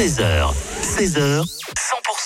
13h, 16h, 100%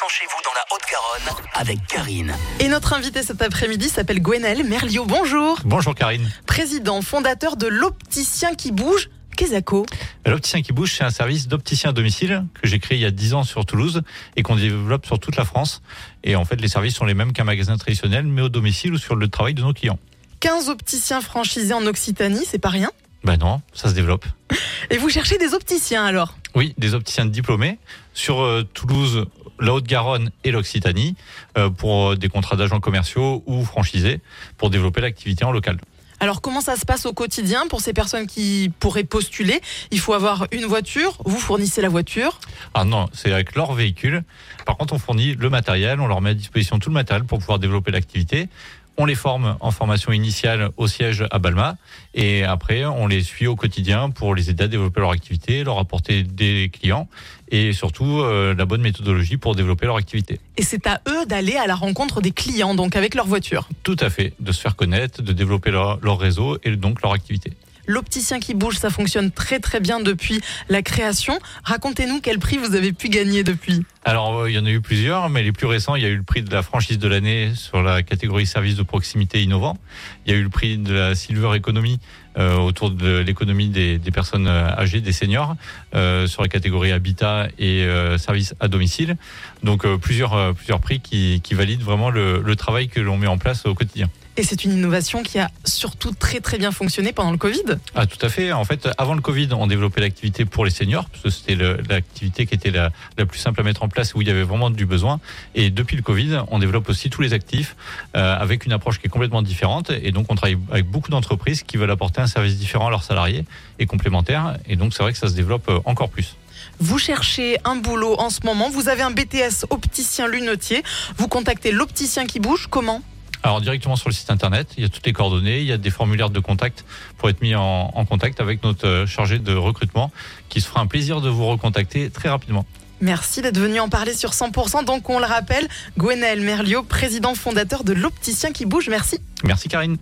chez vous dans la Haute-Garonne avec Karine. Et notre invité cet après-midi s'appelle Gwenel Merlio. Bonjour. Bonjour Karine. Président, fondateur de l'Opticien qui bouge. Quesaco. L'Opticien qui bouge, c'est un service d'opticien à domicile que j'ai créé il y a 10 ans sur Toulouse et qu'on développe sur toute la France. Et en fait, les services sont les mêmes qu'un magasin traditionnel, mais au domicile ou sur le travail de nos clients. 15 opticiens franchisés en Occitanie, c'est pas rien? Ben non, ça se développe. Et vous cherchez des opticiens alors Oui, des opticiens diplômés sur euh, Toulouse, la Haute-Garonne et l'Occitanie euh, pour euh, des contrats d'agents commerciaux ou franchisés pour développer l'activité en local. Alors comment ça se passe au quotidien pour ces personnes qui pourraient postuler? Il faut avoir une voiture, vous fournissez la voiture Ah non, c'est avec leur véhicule. Par contre, on fournit le matériel, on leur met à disposition tout le matériel pour pouvoir développer l'activité. On les forme en formation initiale au siège à Balma et après on les suit au quotidien pour les aider à développer leur activité, leur apporter des clients et surtout euh, la bonne méthodologie pour développer leur activité. Et c'est à eux d'aller à la rencontre des clients, donc avec leur voiture. Tout à fait, de se faire connaître, de développer leur, leur réseau et donc leur activité. L'opticien qui bouge, ça fonctionne très très bien depuis la création. Racontez-nous quel prix vous avez pu gagner depuis. Alors, euh, il y en a eu plusieurs, mais les plus récents, il y a eu le prix de la franchise de l'année sur la catégorie service de proximité innovant. Il y a eu le prix de la Silver Economy euh, autour de l'économie des, des, personnes euh, âgées, des seniors, euh, sur la catégorie habitat et euh, services à domicile. Donc, plusieurs, plusieurs prix qui, qui valident vraiment le, le travail que l'on met en place au quotidien. Et c'est une innovation qui a surtout très très bien fonctionné pendant le Covid? Ah tout à fait. En fait, avant le Covid, on développait l'activité pour les seniors, parce que c'était l'activité qui était la, la, plus simple à mettre en place, où il y avait vraiment du besoin. Et depuis le Covid, on développe aussi tous les actifs euh, avec une approche qui est complètement différente. Et donc, on travaille avec beaucoup d'entreprises qui veulent apporter un service différent à leurs salariés et complémentaire. Et donc, c'est vrai que ça se développe euh, encore plus. Vous cherchez un boulot en ce moment, vous avez un BTS opticien lunetier, vous contactez l'opticien qui bouge, comment? Alors directement sur le site internet, il y a toutes les coordonnées, il y a des formulaires de contact pour être mis en, en contact avec notre chargé de recrutement qui se fera un plaisir de vous recontacter très rapidement. Merci d'être venu en parler sur 100%. Donc on le rappelle, Gwenel Merlio, président fondateur de l'Opticien qui bouge. Merci. Merci Karine.